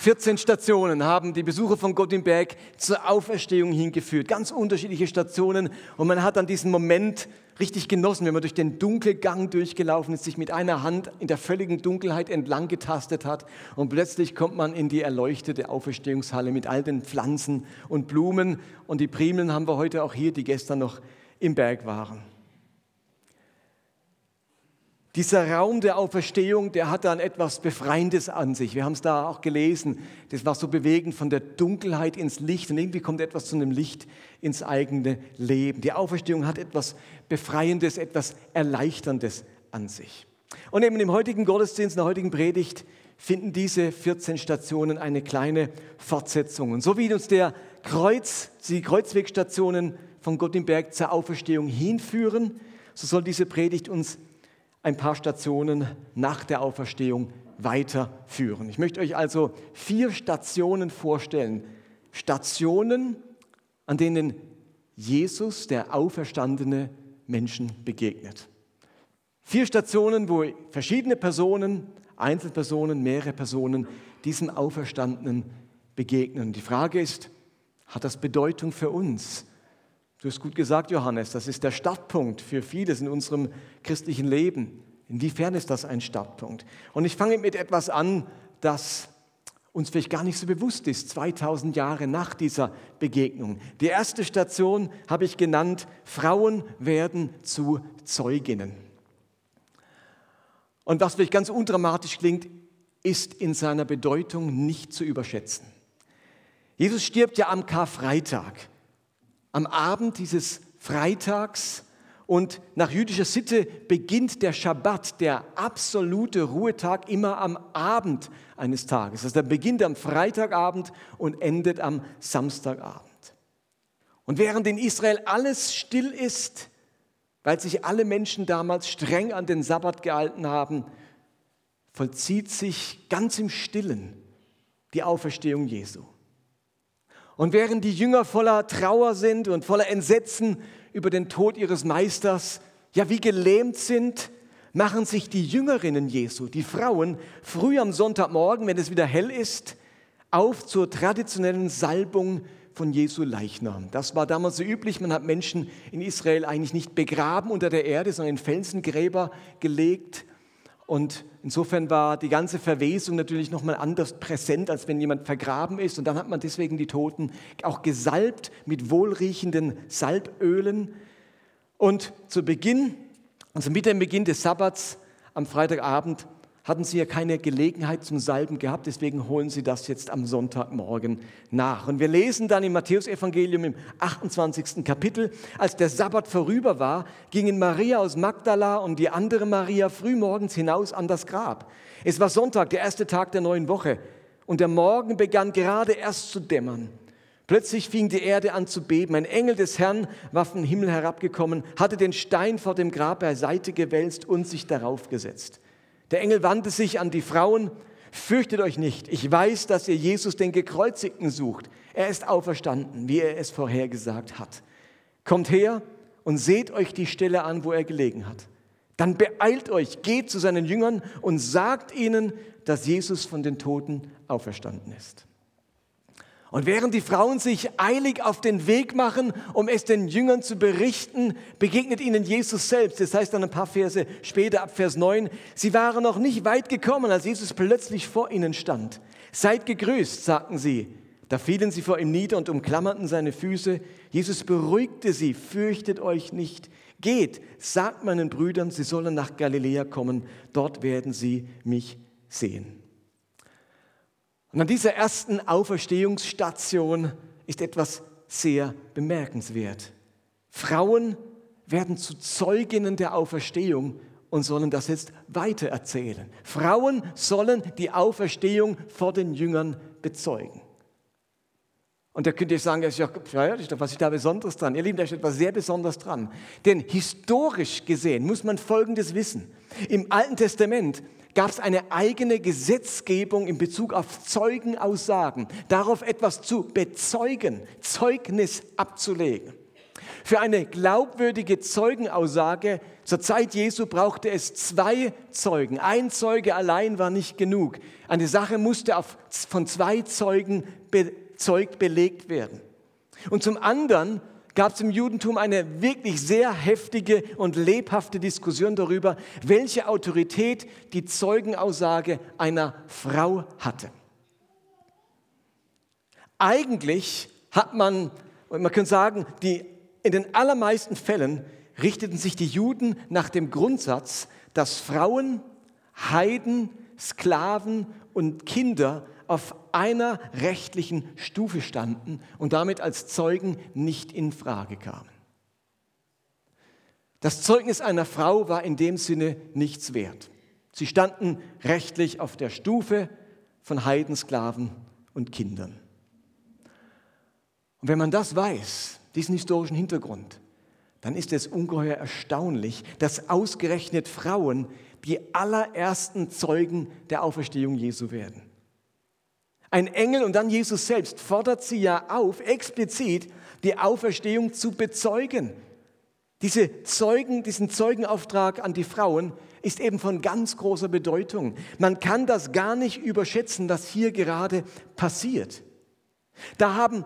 14 Stationen haben die Besucher von Gott im Berg zur Auferstehung hingeführt. Ganz unterschiedliche Stationen. Und man hat dann diesen Moment richtig genossen, wenn man durch den dunklen Gang durchgelaufen ist, sich mit einer Hand in der völligen Dunkelheit entlang getastet hat. Und plötzlich kommt man in die erleuchtete Auferstehungshalle mit all den Pflanzen und Blumen. Und die Primeln haben wir heute auch hier, die gestern noch im Berg waren. Dieser Raum der Auferstehung, der hat dann etwas Befreiendes an sich. Wir haben es da auch gelesen. Das war so bewegend von der Dunkelheit ins Licht und irgendwie kommt etwas zu einem Licht ins eigene Leben. Die Auferstehung hat etwas Befreiendes, etwas Erleichterndes an sich. Und eben im heutigen Gottesdienst, in der heutigen Predigt finden diese 14 Stationen eine kleine Fortsetzung. Und so wie uns der Kreuz, die Kreuzwegstationen von Gott im Berg zur Auferstehung hinführen, so soll diese Predigt uns ein paar Stationen nach der Auferstehung weiterführen. Ich möchte euch also vier Stationen vorstellen. Stationen, an denen Jesus, der auferstandene Menschen, begegnet. Vier Stationen, wo verschiedene Personen, Einzelpersonen, mehrere Personen diesem Auferstandenen begegnen. Die Frage ist, hat das Bedeutung für uns? Du hast gut gesagt, Johannes, das ist der Startpunkt für vieles in unserem christlichen Leben. Inwiefern ist das ein Startpunkt? Und ich fange mit etwas an, das uns vielleicht gar nicht so bewusst ist, 2000 Jahre nach dieser Begegnung. Die erste Station habe ich genannt, Frauen werden zu Zeuginnen. Und was vielleicht ganz undramatisch klingt, ist in seiner Bedeutung nicht zu überschätzen. Jesus stirbt ja am Karfreitag am Abend dieses Freitags und nach jüdischer Sitte beginnt der Schabbat, der absolute Ruhetag, immer am Abend eines Tages. Also der beginnt am Freitagabend und endet am Samstagabend. Und während in Israel alles still ist, weil sich alle Menschen damals streng an den Sabbat gehalten haben, vollzieht sich ganz im Stillen die Auferstehung Jesu. Und während die Jünger voller Trauer sind und voller Entsetzen über den Tod ihres Meisters, ja wie gelähmt sind, machen sich die Jüngerinnen Jesu, die Frauen, früh am Sonntagmorgen, wenn es wieder hell ist, auf zur traditionellen Salbung von Jesu Leichnam. Das war damals so üblich. Man hat Menschen in Israel eigentlich nicht begraben unter der Erde, sondern in Felsengräber gelegt. Und insofern war die ganze Verwesung natürlich nochmal anders präsent, als wenn jemand vergraben ist. Und dann hat man deswegen die Toten auch gesalbt mit wohlriechenden Salbölen. Und zu Beginn, also mit dem Beginn des Sabbats am Freitagabend, hatten sie ja keine Gelegenheit zum Salben gehabt, deswegen holen sie das jetzt am Sonntagmorgen nach. Und wir lesen dann im Matthäusevangelium im 28. Kapitel, als der Sabbat vorüber war, gingen Maria aus Magdala und die andere Maria frühmorgens hinaus an das Grab. Es war Sonntag, der erste Tag der neuen Woche, und der Morgen begann gerade erst zu dämmern. Plötzlich fing die Erde an zu beben. Ein Engel des Herrn war vom Himmel herabgekommen, hatte den Stein vor dem Grab beiseite gewälzt und sich darauf gesetzt. Der Engel wandte sich an die Frauen, fürchtet euch nicht, ich weiß, dass ihr Jesus den Gekreuzigten sucht. Er ist auferstanden, wie er es vorhergesagt hat. Kommt her und seht euch die Stelle an, wo er gelegen hat. Dann beeilt euch, geht zu seinen Jüngern und sagt ihnen, dass Jesus von den Toten auferstanden ist. Und während die Frauen sich eilig auf den Weg machen, um es den Jüngern zu berichten, begegnet ihnen Jesus selbst. Das heißt dann ein paar Verse später, ab Vers 9, sie waren noch nicht weit gekommen, als Jesus plötzlich vor ihnen stand. Seid gegrüßt, sagten sie. Da fielen sie vor ihm nieder und umklammerten seine Füße. Jesus beruhigte sie, fürchtet euch nicht. Geht, sagt meinen Brüdern, sie sollen nach Galiläa kommen, dort werden sie mich sehen. Und an dieser ersten Auferstehungsstation ist etwas sehr bemerkenswert. Frauen werden zu Zeuginnen der Auferstehung und sollen das jetzt weitererzählen. Frauen sollen die Auferstehung vor den Jüngern bezeugen. Und da könnt ihr sagen, ja, ja, was ist da Besonderes dran? Ihr Lieben, da ist etwas sehr Besonderes dran. Denn historisch gesehen muss man Folgendes wissen. Im Alten Testament gab es eine eigene Gesetzgebung in Bezug auf Zeugenaussagen, darauf etwas zu bezeugen, Zeugnis abzulegen. Für eine glaubwürdige Zeugenaussage zur Zeit Jesu brauchte es zwei Zeugen. Ein Zeuge allein war nicht genug. Eine Sache musste auf, von zwei Zeugen bezeugt belegt werden. Und zum anderen gab es im Judentum eine wirklich sehr heftige und lebhafte Diskussion darüber, welche Autorität die Zeugenaussage einer Frau hatte. Eigentlich hat man, man könnte sagen, die, in den allermeisten Fällen richteten sich die Juden nach dem Grundsatz, dass Frauen, Heiden, Sklaven und Kinder auf einer rechtlichen Stufe standen und damit als Zeugen nicht in Frage kamen. Das Zeugnis einer Frau war in dem Sinne nichts wert. Sie standen rechtlich auf der Stufe von Heiden, Sklaven und Kindern. Und wenn man das weiß, diesen historischen Hintergrund, dann ist es ungeheuer erstaunlich, dass ausgerechnet Frauen die allerersten Zeugen der Auferstehung Jesu werden. Ein Engel und dann Jesus selbst fordert sie ja auf, explizit die Auferstehung zu bezeugen. Diese Zeugen, diesen Zeugenauftrag an die Frauen ist eben von ganz großer Bedeutung. Man kann das gar nicht überschätzen, was hier gerade passiert. Da haben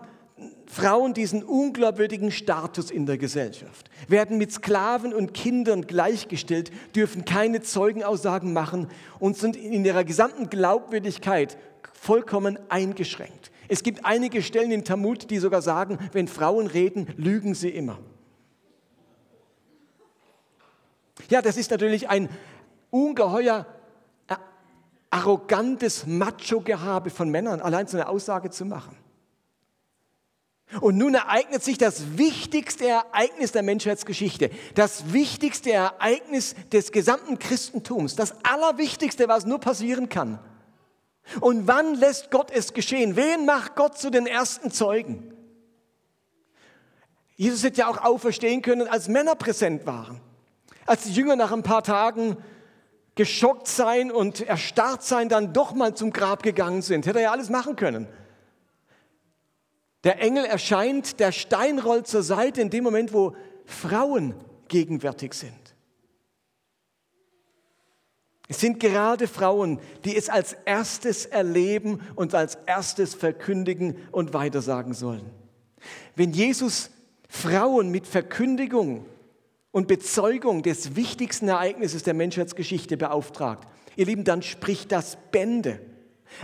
Frauen diesen unglaubwürdigen Status in der Gesellschaft, werden mit Sklaven und Kindern gleichgestellt, dürfen keine Zeugenaussagen machen und sind in ihrer gesamten Glaubwürdigkeit vollkommen eingeschränkt. Es gibt einige Stellen im Talmud, die sogar sagen, wenn Frauen reden, lügen sie immer. Ja, das ist natürlich ein ungeheuer äh, arrogantes Macho-Gehabe von Männern, allein so eine Aussage zu machen. Und nun ereignet sich das wichtigste Ereignis der Menschheitsgeschichte, das wichtigste Ereignis des gesamten Christentums, das Allerwichtigste, was nur passieren kann. Und wann lässt Gott es geschehen? Wen macht Gott zu den ersten Zeugen? Jesus hätte ja auch auferstehen können, als Männer präsent waren. Als die Jünger nach ein paar Tagen geschockt sein und erstarrt sein, dann doch mal zum Grab gegangen sind. Hätte er ja alles machen können. Der Engel erscheint, der Stein rollt zur Seite in dem Moment, wo Frauen gegenwärtig sind. Es sind gerade Frauen, die es als erstes erleben und als erstes verkündigen und weitersagen sollen. Wenn Jesus Frauen mit Verkündigung und Bezeugung des wichtigsten Ereignisses der Menschheitsgeschichte beauftragt, ihr Lieben, dann spricht das Bände.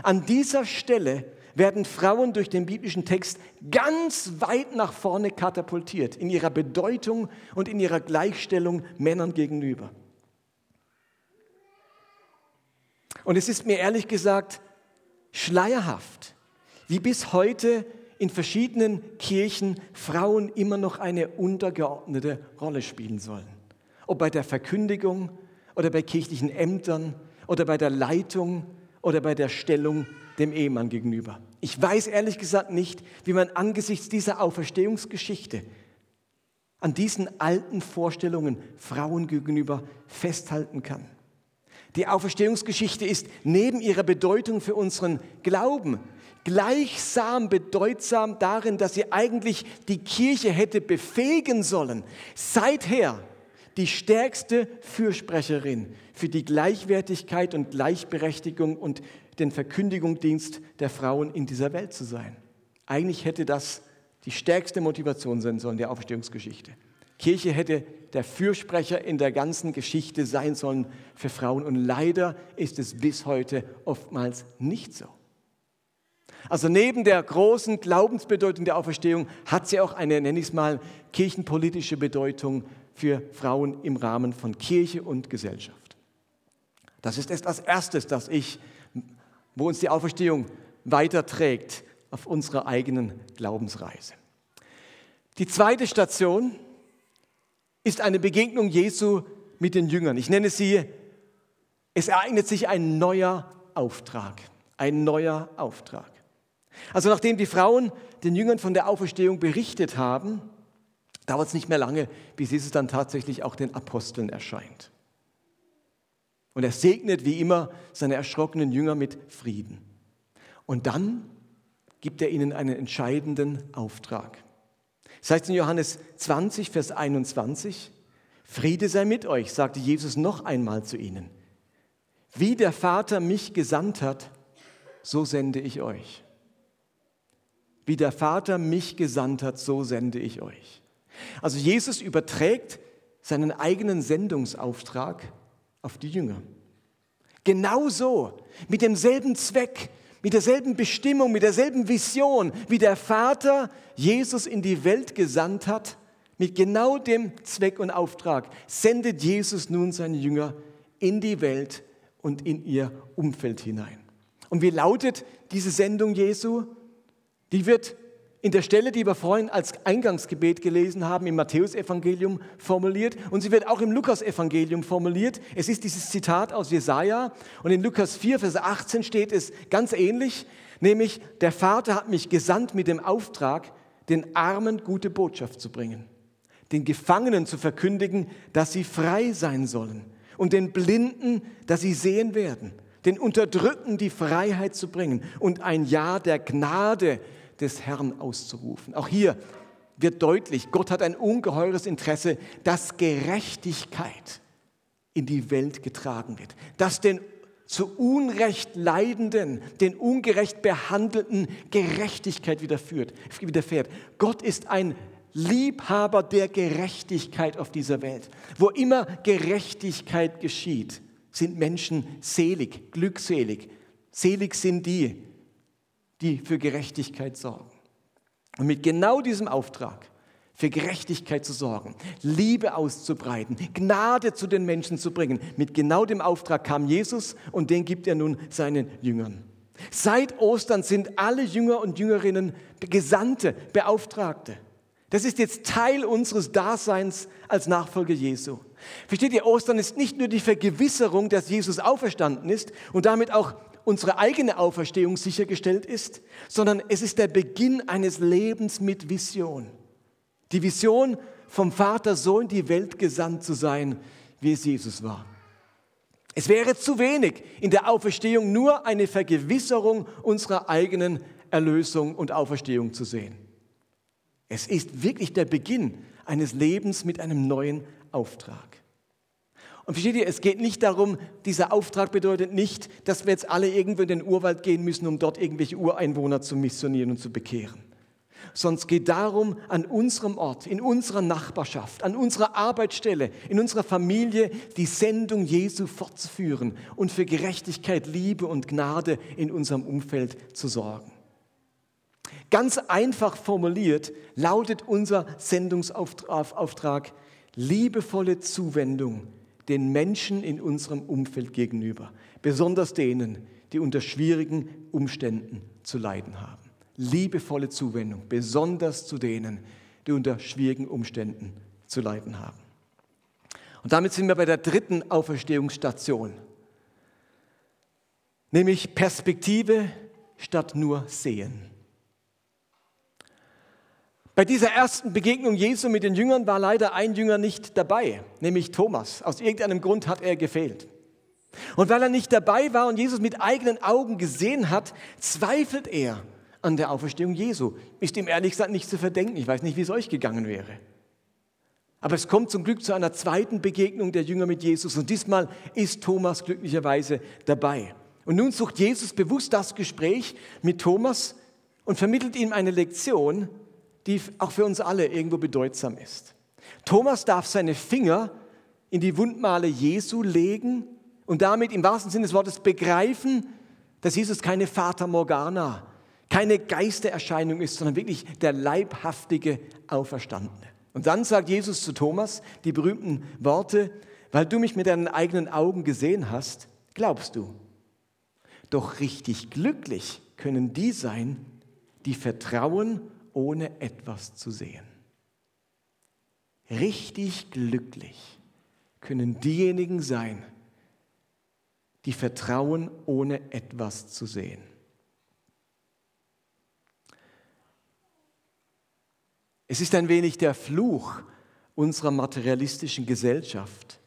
An dieser Stelle werden Frauen durch den biblischen Text ganz weit nach vorne katapultiert in ihrer Bedeutung und in ihrer Gleichstellung Männern gegenüber. Und es ist mir ehrlich gesagt schleierhaft, wie bis heute in verschiedenen Kirchen Frauen immer noch eine untergeordnete Rolle spielen sollen. Ob bei der Verkündigung oder bei kirchlichen Ämtern oder bei der Leitung oder bei der Stellung dem Ehemann gegenüber. Ich weiß ehrlich gesagt nicht, wie man angesichts dieser Auferstehungsgeschichte an diesen alten Vorstellungen Frauen gegenüber festhalten kann. Die Auferstehungsgeschichte ist neben ihrer Bedeutung für unseren Glauben gleichsam bedeutsam darin, dass sie eigentlich die Kirche hätte befähigen sollen, seither die stärkste Fürsprecherin für die Gleichwertigkeit und Gleichberechtigung und den Verkündigungsdienst der Frauen in dieser Welt zu sein. Eigentlich hätte das die stärkste Motivation sein sollen der Auferstehungsgeschichte. Kirche hätte der Fürsprecher in der ganzen Geschichte sein sollen für Frauen. Und leider ist es bis heute oftmals nicht so. Also neben der großen Glaubensbedeutung der Auferstehung hat sie auch eine, nenne ich es mal, kirchenpolitische Bedeutung für Frauen im Rahmen von Kirche und Gesellschaft. Das ist erst das Erste, das ich, wo uns die Auferstehung weiterträgt auf unserer eigenen Glaubensreise. Die zweite Station ist eine Begegnung Jesu mit den Jüngern. Ich nenne sie, es ereignet sich ein neuer Auftrag. Ein neuer Auftrag. Also nachdem die Frauen den Jüngern von der Auferstehung berichtet haben, dauert es nicht mehr lange, bis Jesus dann tatsächlich auch den Aposteln erscheint. Und er segnet wie immer seine erschrockenen Jünger mit Frieden. Und dann gibt er ihnen einen entscheidenden Auftrag. Das heißt in Johannes 20, Vers 21, Friede sei mit euch, sagte Jesus noch einmal zu ihnen. Wie der Vater mich gesandt hat, so sende ich euch. Wie der Vater mich gesandt hat, so sende ich euch. Also Jesus überträgt seinen eigenen Sendungsauftrag auf die Jünger. Genauso, mit demselben Zweck, mit derselben Bestimmung, mit derselben Vision, wie der Vater Jesus in die Welt gesandt hat, mit genau dem Zweck und Auftrag sendet Jesus nun seine Jünger in die Welt und in ihr Umfeld hinein. Und wie lautet diese Sendung Jesu? Die wird in der Stelle, die wir vorhin als Eingangsgebet gelesen haben, im Matthäusevangelium formuliert und sie wird auch im Lukasevangelium formuliert. Es ist dieses Zitat aus Jesaja und in Lukas 4, Vers 18 steht es ganz ähnlich, nämlich der Vater hat mich gesandt mit dem Auftrag, den Armen gute Botschaft zu bringen, den Gefangenen zu verkündigen, dass sie frei sein sollen und den Blinden, dass sie sehen werden, den Unterdrückten die Freiheit zu bringen und ein Jahr der Gnade des Herrn auszurufen. Auch hier wird deutlich, Gott hat ein ungeheures Interesse, dass Gerechtigkeit in die Welt getragen wird, dass den zu Unrecht Leidenden, den ungerecht Behandelten Gerechtigkeit widerfährt. Gott ist ein Liebhaber der Gerechtigkeit auf dieser Welt. Wo immer Gerechtigkeit geschieht, sind Menschen selig, glückselig. Selig sind die, die für Gerechtigkeit sorgen. Und mit genau diesem Auftrag, für Gerechtigkeit zu sorgen, Liebe auszubreiten, Gnade zu den Menschen zu bringen, mit genau dem Auftrag kam Jesus und den gibt er nun seinen Jüngern. Seit Ostern sind alle Jünger und Jüngerinnen Gesandte, Beauftragte. Das ist jetzt Teil unseres Daseins als Nachfolger Jesu. Versteht ihr, Ostern ist nicht nur die Vergewisserung, dass Jesus auferstanden ist und damit auch unsere eigene Auferstehung sichergestellt ist, sondern es ist der Beginn eines Lebens mit Vision. Die Vision vom Vater so in die Welt gesandt zu sein, wie es Jesus war. Es wäre zu wenig, in der Auferstehung nur eine Vergewisserung unserer eigenen Erlösung und Auferstehung zu sehen. Es ist wirklich der Beginn eines Lebens mit einem neuen Auftrag. Und versteht ihr, es geht nicht darum, dieser Auftrag bedeutet nicht, dass wir jetzt alle irgendwo in den Urwald gehen müssen, um dort irgendwelche Ureinwohner zu missionieren und zu bekehren. Es geht darum, an unserem Ort, in unserer Nachbarschaft, an unserer Arbeitsstelle, in unserer Familie die Sendung Jesu fortzuführen und für Gerechtigkeit, Liebe und Gnade in unserem Umfeld zu sorgen. Ganz einfach formuliert lautet unser Sendungsauftrag liebevolle Zuwendung den Menschen in unserem Umfeld gegenüber, besonders denen, die unter schwierigen Umständen zu leiden haben. Liebevolle Zuwendung, besonders zu denen, die unter schwierigen Umständen zu leiden haben. Und damit sind wir bei der dritten Auferstehungsstation, nämlich Perspektive statt nur Sehen. Bei dieser ersten Begegnung Jesu mit den Jüngern war leider ein Jünger nicht dabei, nämlich Thomas. Aus irgendeinem Grund hat er gefehlt. Und weil er nicht dabei war und Jesus mit eigenen Augen gesehen hat, zweifelt er an der Auferstehung Jesu. Ist ihm ehrlich gesagt nicht zu verdenken. Ich weiß nicht, wie es euch gegangen wäre. Aber es kommt zum Glück zu einer zweiten Begegnung der Jünger mit Jesus und diesmal ist Thomas glücklicherweise dabei. Und nun sucht Jesus bewusst das Gespräch mit Thomas und vermittelt ihm eine Lektion, die auch für uns alle irgendwo bedeutsam ist. Thomas darf seine Finger in die Wundmale Jesu legen und damit im wahrsten Sinne des Wortes begreifen, dass Jesus keine Fata Morgana, keine Geistererscheinung ist, sondern wirklich der leibhaftige Auferstandene. Und dann sagt Jesus zu Thomas die berühmten Worte, weil du mich mit deinen eigenen Augen gesehen hast, glaubst du. Doch richtig glücklich können die sein, die vertrauen ohne etwas zu sehen. Richtig glücklich können diejenigen sein, die vertrauen, ohne etwas zu sehen. Es ist ein wenig der Fluch unserer materialistischen Gesellschaft,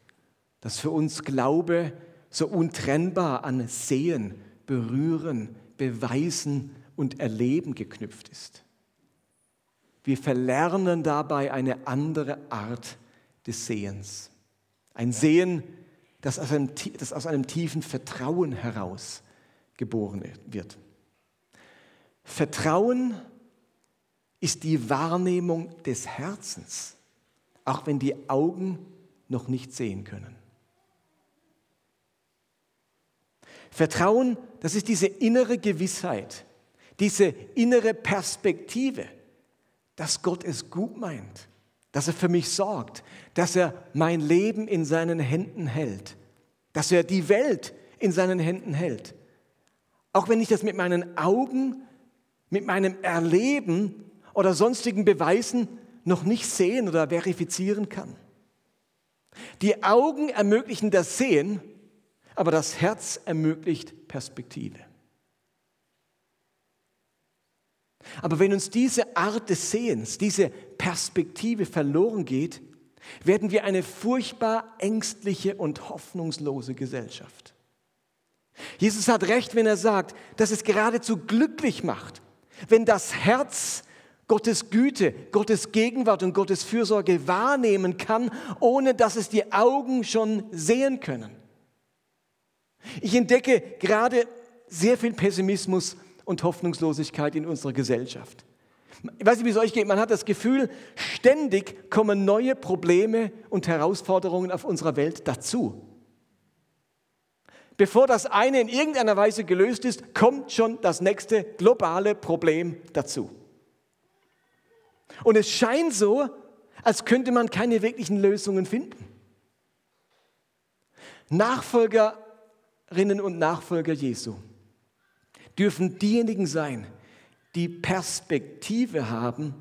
dass für uns Glaube so untrennbar an Sehen, Berühren, Beweisen und Erleben geknüpft ist. Wir verlernen dabei eine andere Art des Sehens. Ein Sehen, das aus einem, das aus einem tiefen Vertrauen heraus geboren wird. Vertrauen ist die Wahrnehmung des Herzens, auch wenn die Augen noch nicht sehen können. Vertrauen, das ist diese innere Gewissheit, diese innere Perspektive, dass Gott es gut meint, dass er für mich sorgt, dass er mein Leben in seinen Händen hält, dass er die Welt in seinen Händen hält. Auch wenn ich das mit meinen Augen, mit meinem Erleben oder sonstigen Beweisen noch nicht sehen oder verifizieren kann. Die Augen ermöglichen das Sehen, aber das Herz ermöglicht Perspektive. Aber wenn uns diese Art des Sehens, diese Perspektive verloren geht, werden wir eine furchtbar ängstliche und hoffnungslose Gesellschaft. Jesus hat recht, wenn er sagt, dass es geradezu glücklich macht, wenn das Herz Gottes Güte, Gottes Gegenwart und Gottes Fürsorge wahrnehmen kann, ohne dass es die Augen schon sehen können. Ich entdecke gerade sehr viel Pessimismus und Hoffnungslosigkeit in unserer Gesellschaft. Ich weiß nicht, wie es euch geht. Man hat das Gefühl, ständig kommen neue Probleme und Herausforderungen auf unserer Welt dazu. Bevor das eine in irgendeiner Weise gelöst ist, kommt schon das nächste globale Problem dazu. Und es scheint so, als könnte man keine wirklichen Lösungen finden. Nachfolgerinnen und Nachfolger Jesu dürfen diejenigen sein, die Perspektive haben,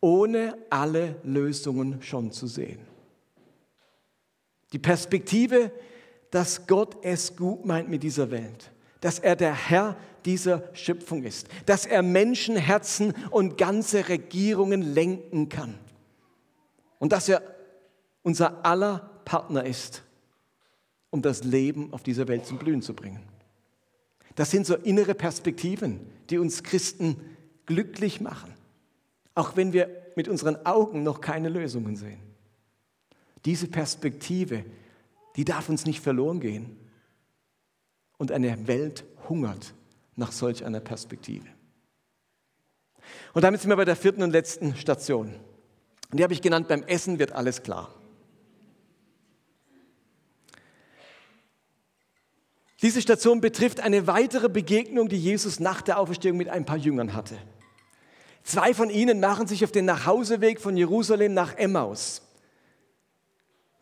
ohne alle Lösungen schon zu sehen. Die Perspektive, dass Gott es gut meint mit dieser Welt, dass er der Herr dieser Schöpfung ist, dass er Menschenherzen und ganze Regierungen lenken kann und dass er unser aller Partner ist, um das Leben auf dieser Welt zum Blühen zu bringen. Das sind so innere Perspektiven, die uns Christen glücklich machen, auch wenn wir mit unseren Augen noch keine Lösungen sehen. Diese Perspektive, die darf uns nicht verloren gehen. Und eine Welt hungert nach solch einer Perspektive. Und damit sind wir bei der vierten und letzten Station. Und die habe ich genannt, beim Essen wird alles klar. Diese Station betrifft eine weitere Begegnung, die Jesus nach der Auferstehung mit ein paar Jüngern hatte. Zwei von ihnen machen sich auf den Nachhauseweg von Jerusalem nach Emmaus.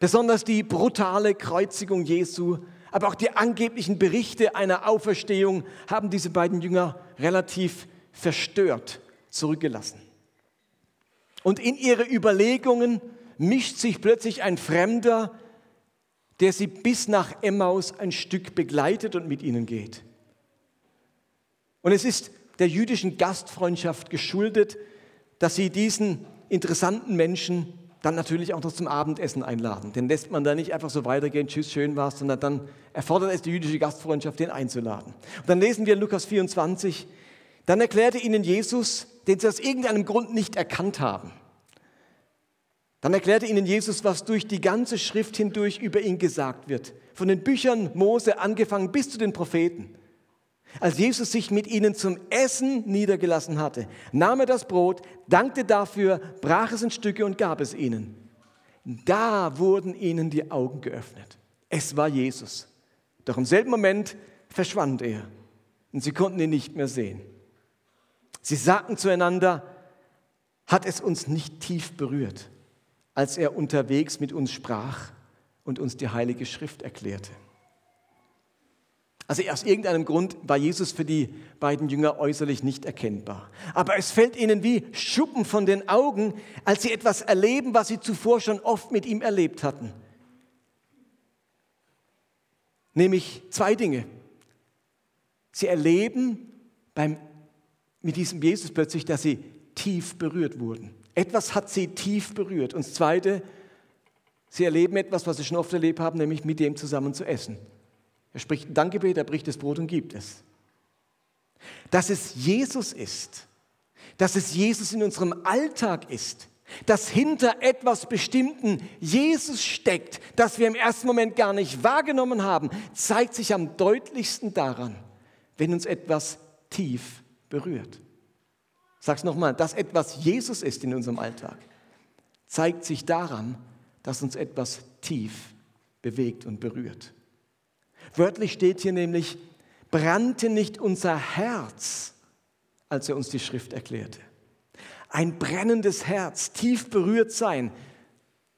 Besonders die brutale Kreuzigung Jesu, aber auch die angeblichen Berichte einer Auferstehung haben diese beiden Jünger relativ verstört zurückgelassen. Und in ihre Überlegungen mischt sich plötzlich ein Fremder, der sie bis nach Emmaus ein Stück begleitet und mit ihnen geht. Und es ist der jüdischen Gastfreundschaft geschuldet, dass sie diesen interessanten Menschen dann natürlich auch noch zum Abendessen einladen. Den lässt man da nicht einfach so weitergehen, tschüss, schön war's, sondern dann erfordert es die jüdische Gastfreundschaft, den einzuladen. Und dann lesen wir Lukas 24, dann erklärte ihnen Jesus, den sie aus irgendeinem Grund nicht erkannt haben, dann erklärte ihnen Jesus, was durch die ganze Schrift hindurch über ihn gesagt wird. Von den Büchern Mose angefangen bis zu den Propheten. Als Jesus sich mit ihnen zum Essen niedergelassen hatte, nahm er das Brot, dankte dafür, brach es in Stücke und gab es ihnen. Da wurden ihnen die Augen geöffnet. Es war Jesus. Doch im selben Moment verschwand er und sie konnten ihn nicht mehr sehen. Sie sagten zueinander, hat es uns nicht tief berührt? Als er unterwegs mit uns sprach und uns die Heilige Schrift erklärte. Also aus irgendeinem Grund war Jesus für die beiden Jünger äußerlich nicht erkennbar. Aber es fällt ihnen wie Schuppen von den Augen, als sie etwas erleben, was sie zuvor schon oft mit ihm erlebt hatten. Nämlich zwei Dinge. Sie erleben beim, mit diesem Jesus plötzlich, dass sie tief berührt wurden. Etwas hat sie tief berührt. Und das Zweite, sie erleben etwas, was sie schon oft erlebt haben, nämlich mit dem zusammen zu essen. Er spricht ein Dankgebet, er bricht das Brot und gibt es. Dass es Jesus ist, dass es Jesus in unserem Alltag ist, dass hinter etwas Bestimmten Jesus steckt, das wir im ersten Moment gar nicht wahrgenommen haben, zeigt sich am deutlichsten daran, wenn uns etwas tief berührt. Sag's nochmal, dass etwas Jesus ist in unserem Alltag, zeigt sich daran, dass uns etwas tief bewegt und berührt. Wörtlich steht hier nämlich, brannte nicht unser Herz, als er uns die Schrift erklärte. Ein brennendes Herz, tief berührt sein,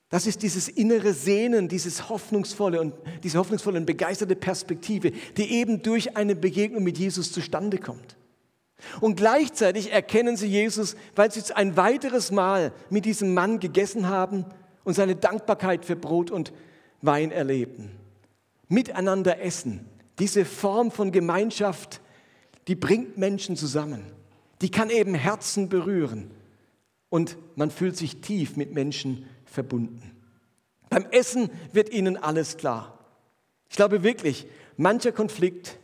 das ist dieses innere Sehnen, dieses hoffnungsvolle und diese hoffnungsvolle und begeisterte Perspektive, die eben durch eine Begegnung mit Jesus zustande kommt. Und gleichzeitig erkennen sie Jesus, weil sie ein weiteres Mal mit diesem Mann gegessen haben und seine Dankbarkeit für Brot und Wein erleben. Miteinander essen. Diese Form von Gemeinschaft, die bringt Menschen zusammen. Die kann eben Herzen berühren. Und man fühlt sich tief mit Menschen verbunden. Beim Essen wird ihnen alles klar. Ich glaube wirklich, mancher Konflikt,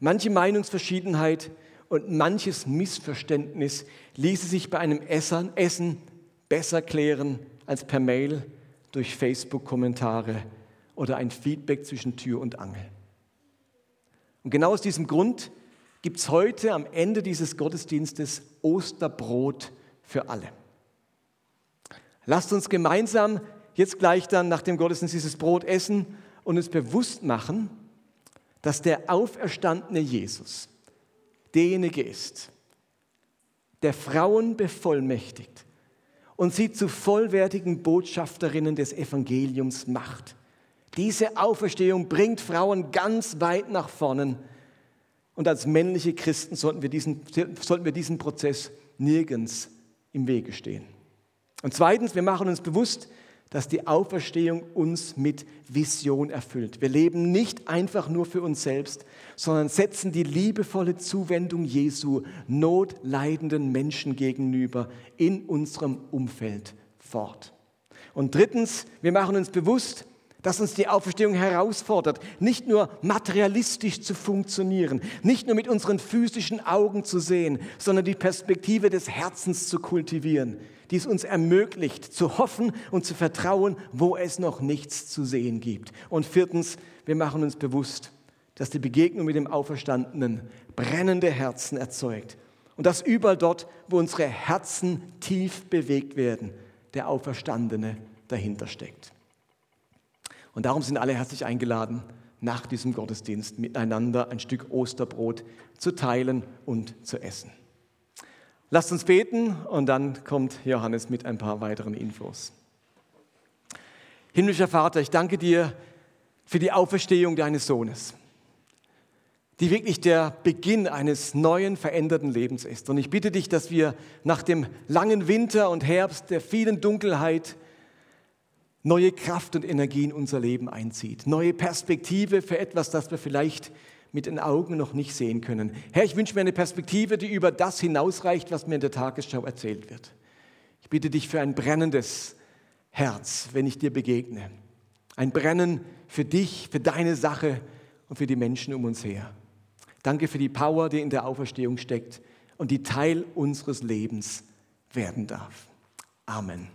manche Meinungsverschiedenheit und manches Missverständnis ließe sich bei einem Essen besser klären als per Mail, durch Facebook-Kommentare oder ein Feedback zwischen Tür und Angel. Und genau aus diesem Grund gibt es heute am Ende dieses Gottesdienstes Osterbrot für alle. Lasst uns gemeinsam jetzt gleich dann nach dem Gottesdienst dieses Brot essen und uns bewusst machen, dass der auferstandene Jesus derjenige ist, der Frauen bevollmächtigt und sie zu vollwertigen Botschafterinnen des Evangeliums macht. Diese Auferstehung bringt Frauen ganz weit nach vorne. Und als männliche Christen sollten wir diesen, sollten wir diesen Prozess nirgends im Wege stehen. Und zweitens, wir machen uns bewusst, dass die Auferstehung uns mit Vision erfüllt. Wir leben nicht einfach nur für uns selbst, sondern setzen die liebevolle Zuwendung Jesu notleidenden Menschen gegenüber in unserem Umfeld fort. Und drittens, wir machen uns bewusst, dass uns die Auferstehung herausfordert, nicht nur materialistisch zu funktionieren, nicht nur mit unseren physischen Augen zu sehen, sondern die Perspektive des Herzens zu kultivieren, die es uns ermöglicht, zu hoffen und zu vertrauen, wo es noch nichts zu sehen gibt. Und viertens, wir machen uns bewusst, dass die Begegnung mit dem Auferstandenen brennende Herzen erzeugt. Und dass überall dort, wo unsere Herzen tief bewegt werden, der Auferstandene dahinter steckt. Und darum sind alle herzlich eingeladen, nach diesem Gottesdienst miteinander ein Stück Osterbrot zu teilen und zu essen. Lasst uns beten und dann kommt Johannes mit ein paar weiteren Infos. Himmlischer Vater, ich danke dir für die Auferstehung deines Sohnes, die wirklich der Beginn eines neuen, veränderten Lebens ist. Und ich bitte dich, dass wir nach dem langen Winter und Herbst der vielen Dunkelheit neue Kraft und Energie in unser Leben einzieht, neue Perspektive für etwas, das wir vielleicht mit den Augen noch nicht sehen können. Herr, ich wünsche mir eine Perspektive, die über das hinausreicht, was mir in der Tagesschau erzählt wird. Ich bitte dich für ein brennendes Herz, wenn ich dir begegne. Ein Brennen für dich, für deine Sache und für die Menschen um uns her. Danke für die Power, die in der Auferstehung steckt und die Teil unseres Lebens werden darf. Amen.